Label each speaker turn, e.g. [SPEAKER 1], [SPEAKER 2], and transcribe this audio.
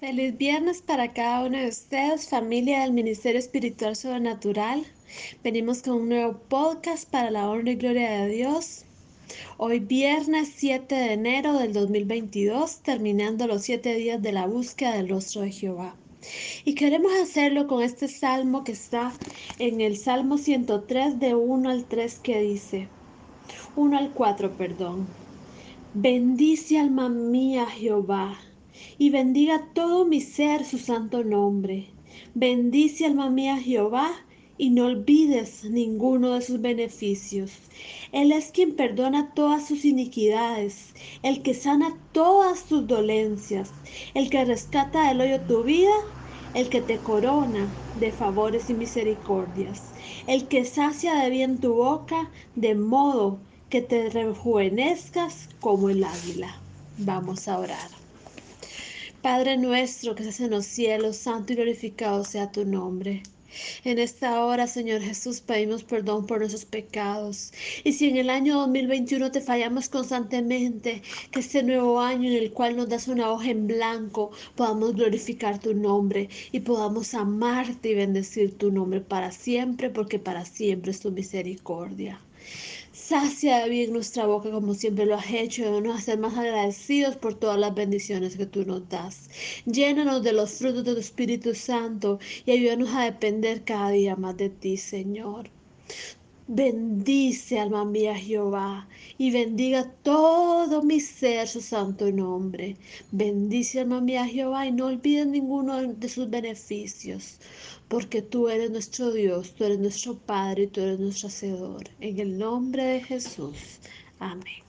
[SPEAKER 1] Feliz viernes para cada uno de ustedes, familia del Ministerio Espiritual Sobrenatural. Venimos con un nuevo podcast para la honra y gloria de Dios. Hoy viernes 7 de enero del 2022, terminando los siete días de la búsqueda del rostro de Jehová. Y queremos hacerlo con este salmo que está en el Salmo 103 de 1 al 3 que dice, 1 al 4, perdón. Bendice alma mía Jehová y bendiga todo mi ser su santo nombre. Bendice alma mía Jehová y no olvides ninguno de sus beneficios. Él es quien perdona todas sus iniquidades, el que sana todas tus dolencias, el que rescata del hoyo tu vida, el que te corona de favores y misericordias, el que sacia de bien tu boca, de modo que te rejuvenezcas como el águila. Vamos a orar. Padre nuestro que estás en los cielos, santo y glorificado sea tu nombre. En esta hora, Señor Jesús, pedimos perdón por nuestros pecados. Y si en el año 2021 te fallamos constantemente, que este nuevo año en el cual nos das una hoja en blanco, podamos glorificar tu nombre y podamos amarte y bendecir tu nombre para siempre, porque para siempre es tu misericordia. Sacia bien nuestra boca como siempre lo has hecho y nos hacer más agradecidos por todas las bendiciones que tú nos das. Llénanos de los frutos de tu Espíritu Santo y ayúdanos a depender cada día más de ti, Señor. Bendice, alma mía, Jehová, y bendiga todo mi ser su santo nombre. Bendice, alma mía, Jehová, y no olvides ninguno de sus beneficios, porque tú eres nuestro Dios, tú eres nuestro Padre y tú eres nuestro Hacedor. En el nombre de Jesús. Amén.